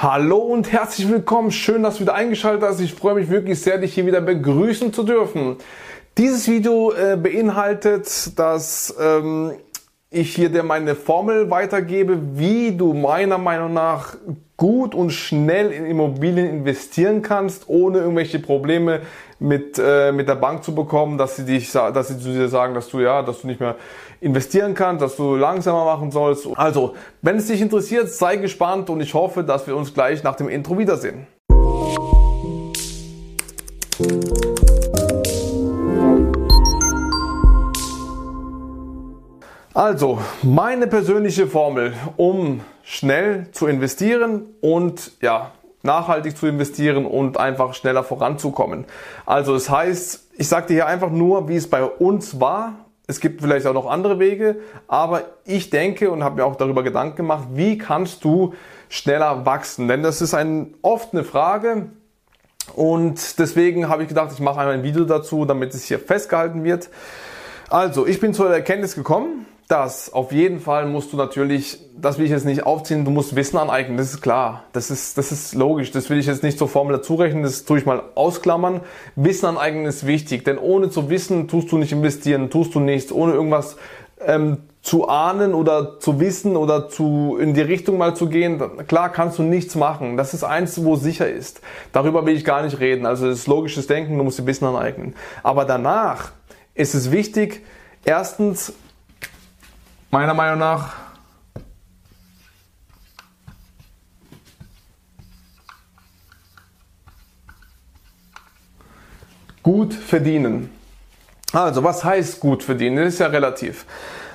Hallo und herzlich willkommen. Schön, dass du wieder eingeschaltet hast. Ich freue mich wirklich sehr, dich hier wieder begrüßen zu dürfen. Dieses Video äh, beinhaltet, dass ähm, ich hier dir meine Formel weitergebe, wie du meiner Meinung nach gut und schnell in Immobilien investieren kannst, ohne irgendwelche Probleme mit, äh, mit der Bank zu bekommen, dass sie dich, dass sie zu dir sagen, dass du ja, dass du nicht mehr investieren kannst, dass du langsamer machen sollst. Also, wenn es dich interessiert, sei gespannt und ich hoffe, dass wir uns gleich nach dem Intro wiedersehen. Also, meine persönliche Formel, um schnell zu investieren und ja, nachhaltig zu investieren und einfach schneller voranzukommen. Also, das heißt, ich sage dir hier einfach nur, wie es bei uns war es gibt vielleicht auch noch andere Wege, aber ich denke und habe mir auch darüber Gedanken gemacht, wie kannst du schneller wachsen? Denn das ist ein, oft eine Frage und deswegen habe ich gedacht, ich mache einmal ein Video dazu, damit es hier festgehalten wird. Also, ich bin zur Erkenntnis gekommen, dass auf jeden Fall musst du natürlich, das will ich jetzt nicht aufziehen, du musst Wissen aneignen, das ist klar. Das ist, das ist logisch, das will ich jetzt nicht zur Formel dazurechnen, das tue ich mal ausklammern. Wissen aneignen ist wichtig, denn ohne zu wissen, tust du nicht investieren, tust du nichts, ohne irgendwas ähm, zu ahnen oder zu wissen oder zu, in die Richtung mal zu gehen, klar kannst du nichts machen. Das ist eins, wo sicher ist. Darüber will ich gar nicht reden. Also das ist logisches Denken, du musst dir Wissen aneignen. Aber danach ist es wichtig, erstens meiner Meinung nach gut verdienen. Also, was heißt gut verdienen? Das ist ja relativ.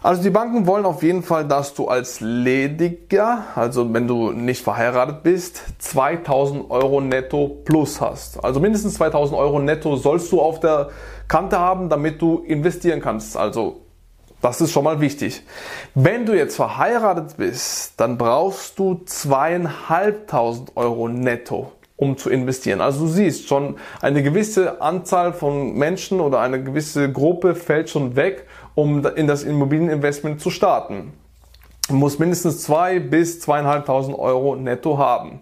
Also die Banken wollen auf jeden Fall, dass du als Lediger, also wenn du nicht verheiratet bist, 2000 Euro netto plus hast. Also mindestens 2000 Euro netto sollst du auf der Kante haben, damit du investieren kannst. Also das ist schon mal wichtig. Wenn du jetzt verheiratet bist, dann brauchst du zweieinhalbtausend Euro netto, um zu investieren. Also du siehst schon, eine gewisse Anzahl von Menschen oder eine gewisse Gruppe fällt schon weg, um in das Immobilieninvestment zu starten. Du musst mindestens zwei bis zweieinhalbtausend Euro netto haben.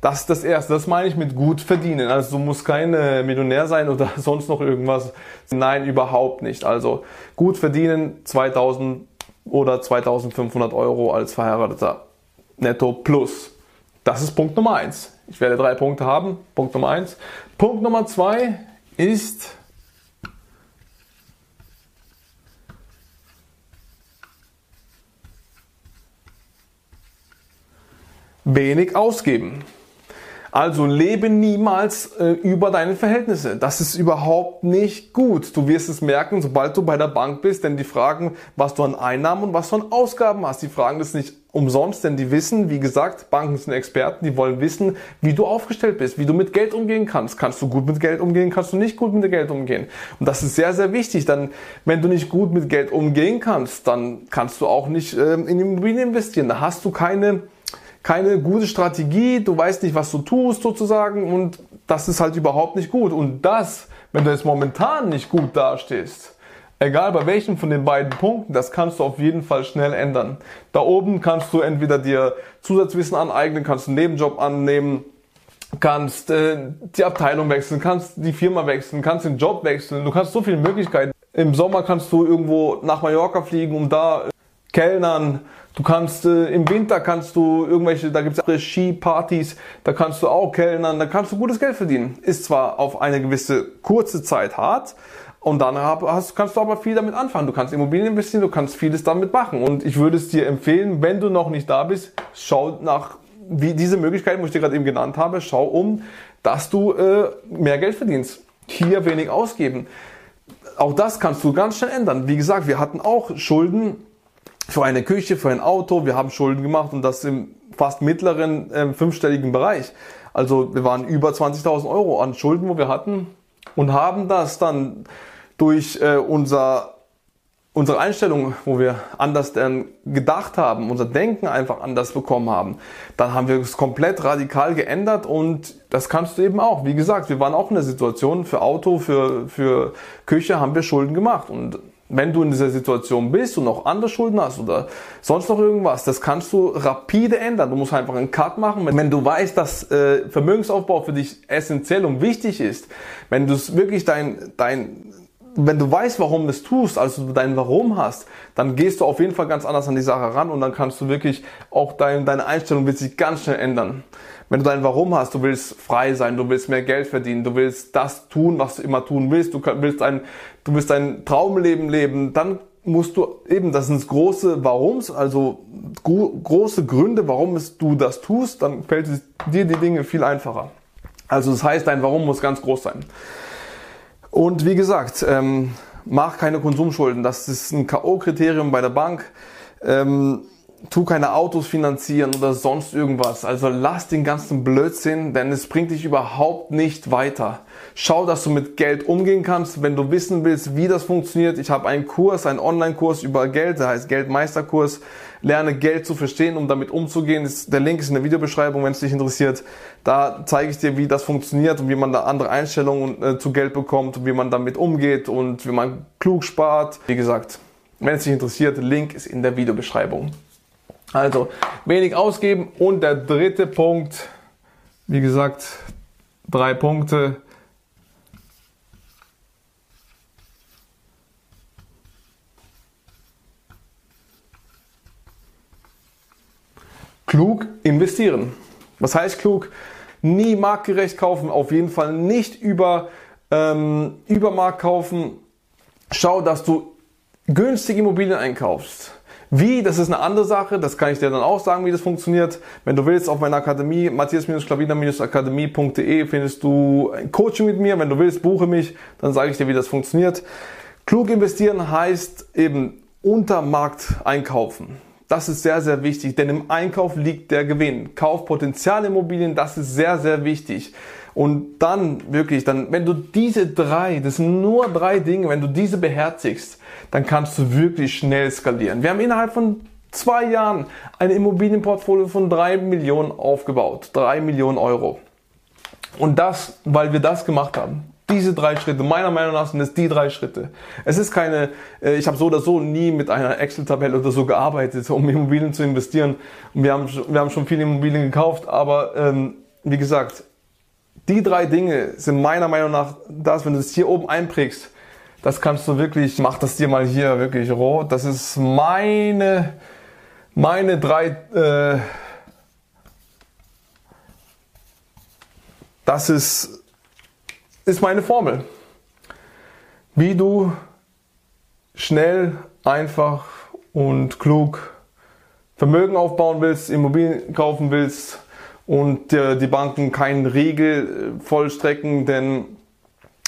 Das ist das Erste. Das meine ich mit gut verdienen. Also du musst kein äh, Millionär sein oder sonst noch irgendwas. Nein, überhaupt nicht. Also gut verdienen 2000 oder 2500 Euro als Verheirateter netto plus. Das ist Punkt Nummer eins. Ich werde drei Punkte haben. Punkt Nummer eins. Punkt Nummer zwei ist wenig ausgeben. Also lebe niemals äh, über deine Verhältnisse. Das ist überhaupt nicht gut. Du wirst es merken, sobald du bei der Bank bist, denn die fragen, was du an Einnahmen und was du an Ausgaben hast. Die fragen das nicht umsonst, denn die wissen, wie gesagt, Banken sind Experten, die wollen wissen, wie du aufgestellt bist, wie du mit Geld umgehen kannst. Kannst du gut mit Geld umgehen, kannst du nicht gut mit Geld umgehen. Und das ist sehr, sehr wichtig. Dann, wenn du nicht gut mit Geld umgehen kannst, dann kannst du auch nicht ähm, in Immobilien investieren. Da hast du keine keine gute Strategie, du weißt nicht, was du tust sozusagen und das ist halt überhaupt nicht gut. Und das, wenn du jetzt momentan nicht gut dastehst, egal bei welchem von den beiden Punkten, das kannst du auf jeden Fall schnell ändern. Da oben kannst du entweder dir Zusatzwissen aneignen, kannst einen Nebenjob annehmen, kannst äh, die Abteilung wechseln, kannst die Firma wechseln, kannst den Job wechseln, du kannst so viele Möglichkeiten. Im Sommer kannst du irgendwo nach Mallorca fliegen, um da Kellnern, Du kannst äh, im Winter kannst du irgendwelche, da gibt es Skipartys, da kannst du auch kellnern, da kannst du gutes Geld verdienen. Ist zwar auf eine gewisse kurze Zeit hart, und dann hast, kannst du aber viel damit anfangen. Du kannst Immobilien investieren, du kannst vieles damit machen. Und ich würde es dir empfehlen, wenn du noch nicht da bist, schau nach wie diese Möglichkeiten, wo ich dir gerade eben genannt habe, schau um, dass du äh, mehr Geld verdienst. Hier wenig ausgeben. Auch das kannst du ganz schnell ändern. Wie gesagt, wir hatten auch Schulden für eine Küche, für ein Auto. Wir haben Schulden gemacht und das im fast mittleren äh, fünfstelligen Bereich. Also wir waren über 20.000 Euro an Schulden, wo wir hatten und haben das dann durch äh, unser, unsere Einstellung, wo wir anders dann gedacht haben, unser Denken einfach anders bekommen haben. Dann haben wir es komplett radikal geändert und das kannst du eben auch. Wie gesagt, wir waren auch in der Situation, für Auto, für, für Küche haben wir Schulden gemacht und Wenn du in dieser Situation bist und noch andere Schulden hast oder sonst noch irgendwas, das kannst du rapide ändern. Du musst einfach einen Cut machen. Wenn du weißt, dass äh, Vermögensaufbau für dich essentiell und wichtig ist, wenn du es wirklich dein, dein, wenn du weißt, warum du es tust, also dein Warum hast, dann gehst du auf jeden Fall ganz anders an die Sache ran und dann kannst du wirklich auch dein, deine Einstellung wird sich ganz schnell ändern. Wenn du dein Warum hast, du willst frei sein, du willst mehr Geld verdienen, du willst das tun, was du immer tun willst, du willst ein, du willst dein Traumleben leben, dann musst du eben, das sind große Warums, also große Gründe, warum es du das tust, dann fällt dir die Dinge viel einfacher. Also das heißt, dein Warum muss ganz groß sein. Und wie gesagt, ähm, mach keine Konsumschulden. Das ist ein K.O.-Kriterium bei der Bank. Ähm, tu keine Autos finanzieren oder sonst irgendwas. Also lass den ganzen Blödsinn, denn es bringt dich überhaupt nicht weiter. Schau, dass du mit Geld umgehen kannst. Wenn du wissen willst, wie das funktioniert, ich habe einen Kurs, einen Online-Kurs über Geld, der heißt Geldmeisterkurs. Lerne Geld zu verstehen, um damit umzugehen. Der Link ist in der Videobeschreibung, wenn es dich interessiert. Da zeige ich dir, wie das funktioniert und wie man da andere Einstellungen äh, zu Geld bekommt und wie man damit umgeht und wie man klug spart. Wie gesagt, wenn es dich interessiert, Link ist in der Videobeschreibung. Also wenig ausgeben und der dritte Punkt, wie gesagt, drei Punkte. Klug investieren. Was heißt klug? Nie marktgerecht kaufen, auf jeden Fall nicht über, ähm, über Markt kaufen. Schau, dass du günstige Immobilien einkaufst. Wie, das ist eine andere Sache, das kann ich dir dann auch sagen, wie das funktioniert. Wenn du willst, auf meiner Akademie, matthias-klaviner-akademie.de findest du ein Coaching mit mir. Wenn du willst, buche mich, dann sage ich dir, wie das funktioniert. Klug investieren heißt eben unter Markt einkaufen. Das ist sehr, sehr wichtig, denn im Einkauf liegt der Gewinn. Kauf Potenzialimmobilien, das ist sehr, sehr wichtig. Und dann wirklich, dann, wenn du diese drei, das sind nur drei Dinge, wenn du diese beherzigst, dann kannst du wirklich schnell skalieren. Wir haben innerhalb von zwei Jahren ein Immobilienportfolio von drei Millionen aufgebaut. Drei Millionen Euro. Und das, weil wir das gemacht haben. Diese drei Schritte, meiner Meinung nach sind es die drei Schritte. Es ist keine, äh, ich habe so oder so nie mit einer Excel-Tabelle oder so gearbeitet, um Immobilien zu investieren. Wir haben, wir haben schon viele Immobilien gekauft, aber ähm, wie gesagt, die drei Dinge sind meiner Meinung nach das, wenn du es hier oben einprägst, das kannst du wirklich, mach das dir mal hier wirklich rot. Das ist meine, meine drei, äh, das ist, ist meine Formel. Wie du schnell, einfach und klug Vermögen aufbauen willst, Immobilien kaufen willst und äh, die Banken keinen Riegel äh, vollstrecken, denn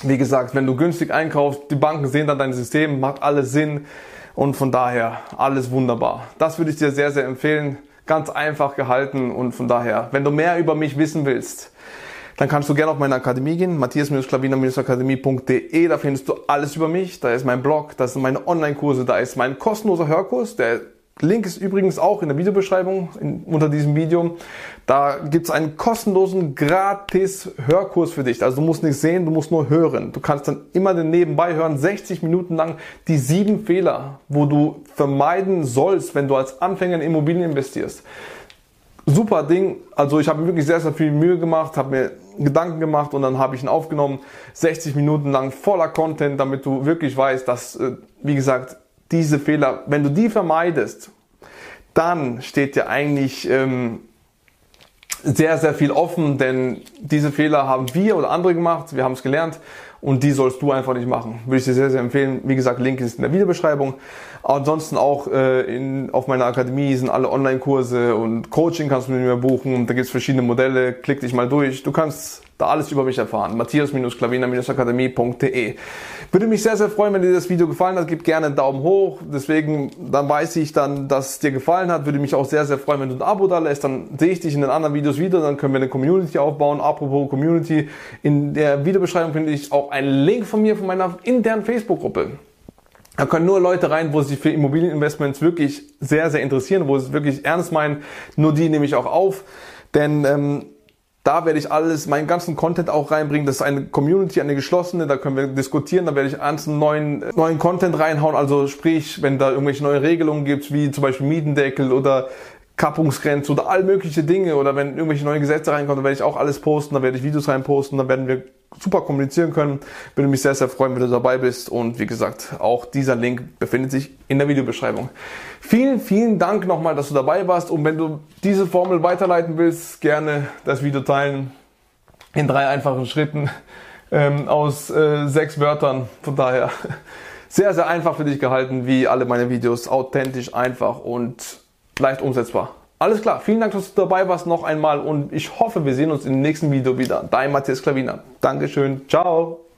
wie gesagt, wenn du günstig einkaufst, die Banken sehen dann dein System, macht alles Sinn und von daher alles wunderbar. Das würde ich dir sehr, sehr empfehlen. Ganz einfach gehalten und von daher, wenn du mehr über mich wissen willst, dann kannst du gerne auf meine Akademie gehen, matthias-klaviner-akademie.de, da findest du alles über mich, da ist mein Blog, da sind meine Online-Kurse, da ist mein kostenloser Hörkurs, der Link ist übrigens auch in der Videobeschreibung in, unter diesem Video. Da gibt es einen kostenlosen gratis Hörkurs für dich. Also du musst nicht sehen, du musst nur hören. Du kannst dann immer den nebenbei hören, 60 Minuten lang die sieben Fehler, wo du vermeiden sollst, wenn du als Anfänger in Immobilien investierst. Super Ding. Also ich habe mir wirklich sehr, sehr viel Mühe gemacht, habe mir Gedanken gemacht und dann habe ich ihn aufgenommen. 60 Minuten lang voller Content, damit du wirklich weißt, dass, äh, wie gesagt, diese Fehler, wenn du die vermeidest, dann steht dir eigentlich ähm, sehr, sehr viel offen, denn diese Fehler haben wir oder andere gemacht, wir haben es gelernt und die sollst du einfach nicht machen. Würde ich dir sehr, sehr empfehlen. Wie gesagt, Link ist in der Videobeschreibung. Ansonsten auch äh, in, auf meiner Akademie sind alle Online-Kurse und Coaching kannst du mit mir buchen. Da gibt es verschiedene Modelle. Klick dich mal durch. Du kannst da alles über mich erfahren. Matthias-klavina-akademie.de Würde mich sehr, sehr freuen, wenn dir das Video gefallen hat. Gib gerne einen Daumen hoch. Deswegen, dann weiß ich dann, dass es dir gefallen hat. Würde mich auch sehr, sehr freuen, wenn du ein Abo da lässt. Dann sehe ich dich in den anderen Videos wieder. Dann können wir eine Community aufbauen. Apropos Community. In der Videobeschreibung finde ich auch einen Link von mir, von meiner internen Facebook-Gruppe. Da können nur Leute rein, wo sich für Immobilieninvestments wirklich sehr, sehr interessieren, wo sie es wirklich ernst meinen. Nur die nehme ich auch auf. Denn ähm, Da werde ich alles, meinen ganzen Content auch reinbringen. Das ist eine Community, eine geschlossene, da können wir diskutieren. Da werde ich ganzen neuen, neuen Content reinhauen. Also sprich, wenn da irgendwelche neue Regelungen gibt, wie zum Beispiel Mietendeckel oder Kappungsgrenze oder all mögliche Dinge oder wenn irgendwelche neue Gesetze reinkommen, dann werde ich auch alles posten, da werde ich Videos reinposten, dann werden wir super kommunizieren können. Würde mich sehr, sehr freuen, wenn du dabei bist. Und wie gesagt, auch dieser Link befindet sich in der Videobeschreibung. Vielen, vielen Dank nochmal, dass du dabei warst. Und wenn du diese Formel weiterleiten willst, gerne das Video teilen in drei einfachen Schritten ähm, aus äh, sechs Wörtern. Von daher sehr, sehr einfach für dich gehalten, wie alle meine Videos. Authentisch, einfach und leicht umsetzbar. Alles klar, vielen Dank, dass du dabei warst noch einmal und ich hoffe, wir sehen uns im nächsten Video wieder. Dein Matthias Klaviner. Dankeschön, ciao.